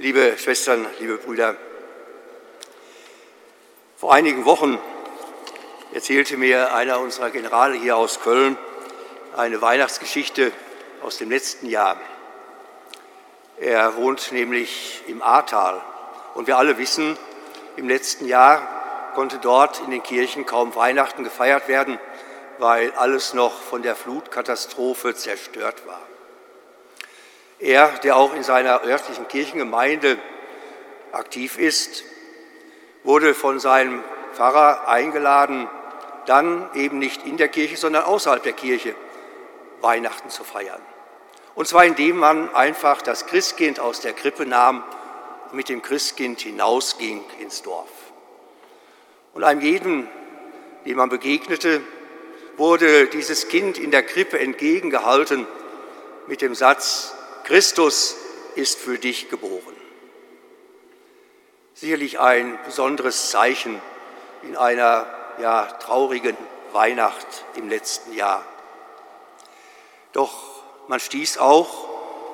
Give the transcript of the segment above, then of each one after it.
liebe Schwestern, liebe Brüder. Vor einigen Wochen erzählte mir einer unserer Generale hier aus Köln eine Weihnachtsgeschichte aus dem letzten Jahr. Er wohnt nämlich im Ahrtal und wir alle wissen, im letzten Jahr konnte dort in den Kirchen kaum Weihnachten gefeiert werden, weil alles noch von der Flutkatastrophe zerstört war. Er, der auch in seiner örtlichen Kirchengemeinde aktiv ist, wurde von seinem Pfarrer eingeladen, dann eben nicht in der Kirche, sondern außerhalb der Kirche Weihnachten zu feiern. Und zwar indem man einfach das Christkind aus der Krippe nahm und mit dem Christkind hinausging ins Dorf. Und einem jeden, dem man begegnete, wurde dieses Kind in der Krippe entgegengehalten mit dem Satz, Christus ist für dich geboren. Sicherlich ein besonderes Zeichen in einer ja, traurigen Weihnacht im letzten Jahr. Doch man stieß auch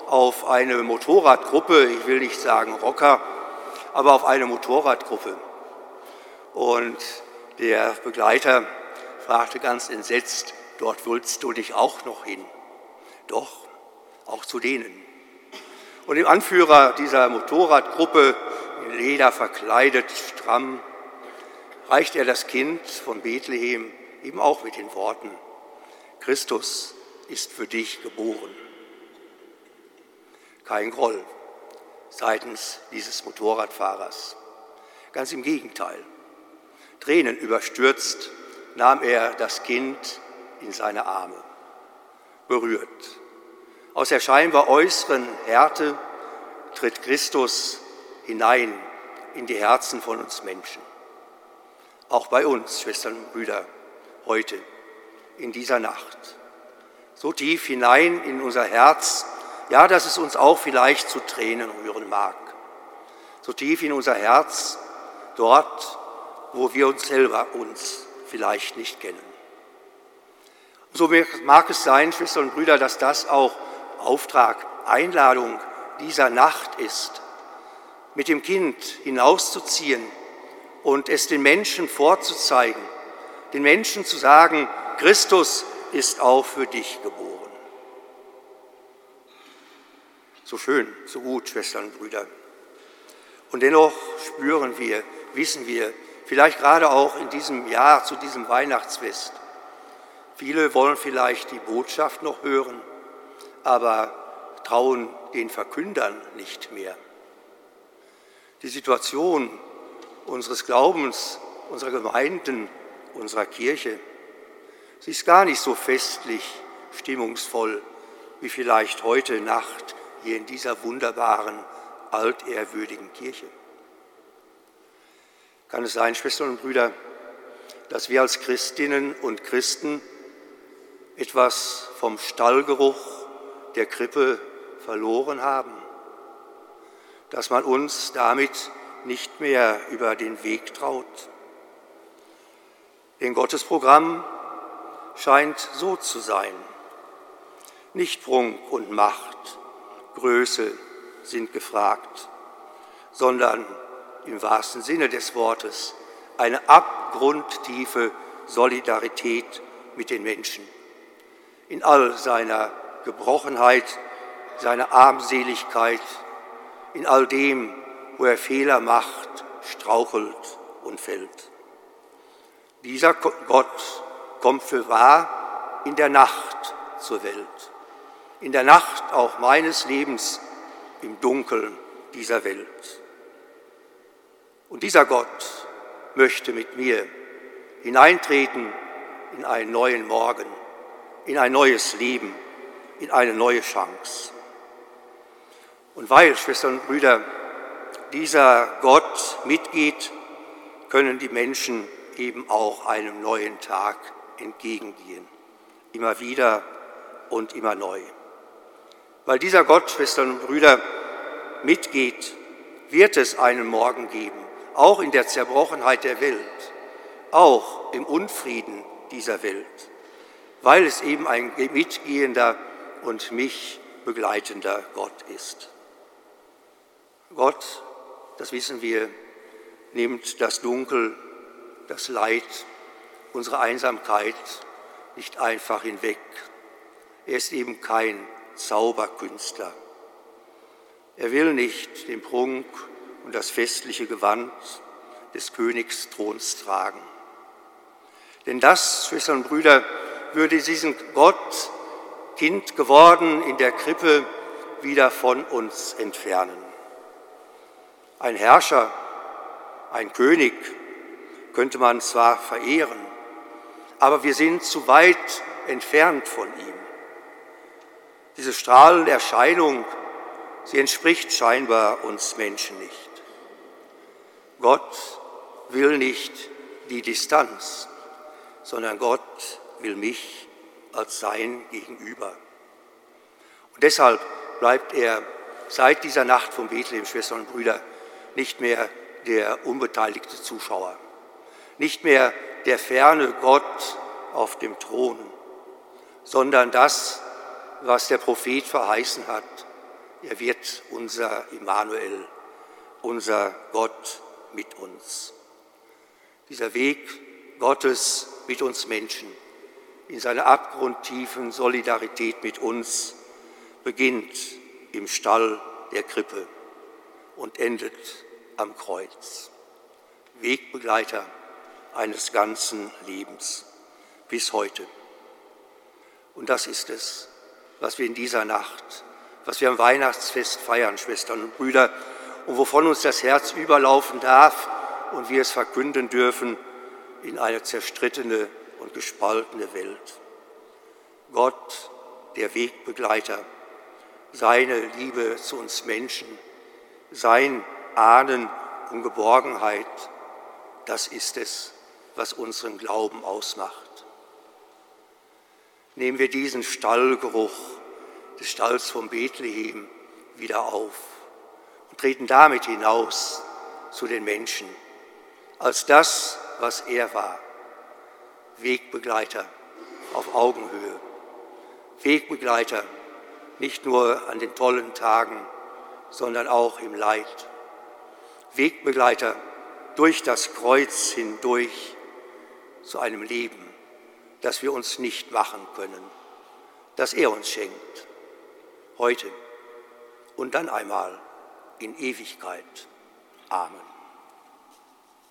auf eine Motorradgruppe, ich will nicht sagen Rocker, aber auf eine Motorradgruppe. Und der Begleiter fragte ganz entsetzt, dort willst du dich auch noch hin? Doch, auch zu denen. Und dem Anführer dieser Motorradgruppe, in Leder verkleidet, stramm, reicht er das Kind von Bethlehem eben auch mit den Worten, Christus ist für dich geboren. Kein Groll seitens dieses Motorradfahrers. Ganz im Gegenteil. Tränen überstürzt nahm er das Kind in seine Arme, berührt aus der scheinbar äußeren Härte tritt Christus hinein in die Herzen von uns Menschen. Auch bei uns, Schwestern und Brüder, heute, in dieser Nacht. So tief hinein in unser Herz, ja, dass es uns auch vielleicht zu Tränen rühren mag. So tief in unser Herz, dort, wo wir uns selber uns vielleicht nicht kennen. So mag es sein, Schwestern und Brüder, dass das auch Auftrag, Einladung dieser Nacht ist, mit dem Kind hinauszuziehen und es den Menschen vorzuzeigen, den Menschen zu sagen, Christus ist auch für dich geboren. So schön, so gut, Schwestern und Brüder. Und dennoch spüren wir, wissen wir, vielleicht gerade auch in diesem Jahr zu diesem Weihnachtsfest, viele wollen vielleicht die Botschaft noch hören, aber trauen den Verkündern nicht mehr. Die Situation unseres Glaubens, unserer Gemeinden, unserer Kirche, sie ist gar nicht so festlich, stimmungsvoll wie vielleicht heute Nacht hier in dieser wunderbaren, altehrwürdigen Kirche. Kann es sein, Schwestern und Brüder, dass wir als Christinnen und Christen etwas vom Stallgeruch der Krippe verloren haben, dass man uns damit nicht mehr über den Weg traut. Denn Gottes Programm scheint so zu sein. Nicht Prunk und Macht, Größe sind gefragt, sondern im wahrsten Sinne des Wortes eine abgrundtiefe Solidarität mit den Menschen in all seiner Gebrochenheit, seine Armseligkeit, in all dem, wo er Fehler macht, strauchelt und fällt. Dieser Gott kommt für wahr in der Nacht zur Welt, in der Nacht auch meines Lebens im Dunkeln dieser Welt. Und dieser Gott möchte mit mir hineintreten in einen neuen Morgen, in ein neues Leben in eine neue Chance. Und weil, Schwestern und Brüder, dieser Gott mitgeht, können die Menschen eben auch einem neuen Tag entgegengehen. Immer wieder und immer neu. Weil dieser Gott, Schwestern und Brüder, mitgeht, wird es einen Morgen geben, auch in der Zerbrochenheit der Welt, auch im Unfrieden dieser Welt, weil es eben ein mitgehender und mich begleitender Gott ist. Gott, das wissen wir, nimmt das Dunkel, das Leid, unsere Einsamkeit nicht einfach hinweg. Er ist eben kein Zauberkünstler. Er will nicht den Prunk und das festliche Gewand des Königsthrons tragen. Denn das, Schwestern und Brüder, würde diesen Gott, Kind geworden in der Krippe, wieder von uns entfernen. Ein Herrscher, ein König könnte man zwar verehren, aber wir sind zu weit entfernt von ihm. Diese strahlende Erscheinung, sie entspricht scheinbar uns Menschen nicht. Gott will nicht die Distanz, sondern Gott will mich als sein Gegenüber. Und deshalb bleibt er seit dieser Nacht von Bethlehem, Schwestern und Brüder, nicht mehr der unbeteiligte Zuschauer, nicht mehr der ferne Gott auf dem Thron, sondern das, was der Prophet verheißen hat. Er wird unser Immanuel, unser Gott mit uns. Dieser Weg Gottes mit uns Menschen in seiner abgrundtiefen Solidarität mit uns beginnt im Stall der Krippe und endet am Kreuz. Wegbegleiter eines ganzen Lebens bis heute. Und das ist es, was wir in dieser Nacht, was wir am Weihnachtsfest feiern, Schwestern und Brüder, und wovon uns das Herz überlaufen darf und wir es verkünden dürfen in eine zerstrittene und gespaltene Welt. Gott, der Wegbegleiter, seine Liebe zu uns Menschen, sein Ahnen und Geborgenheit, das ist es, was unseren Glauben ausmacht. Nehmen wir diesen Stallgeruch des Stalls von Bethlehem wieder auf und treten damit hinaus zu den Menschen als das, was er war. Wegbegleiter auf Augenhöhe. Wegbegleiter nicht nur an den tollen Tagen, sondern auch im Leid. Wegbegleiter durch das Kreuz hindurch zu einem Leben, das wir uns nicht machen können, das er uns schenkt, heute und dann einmal in Ewigkeit. Amen.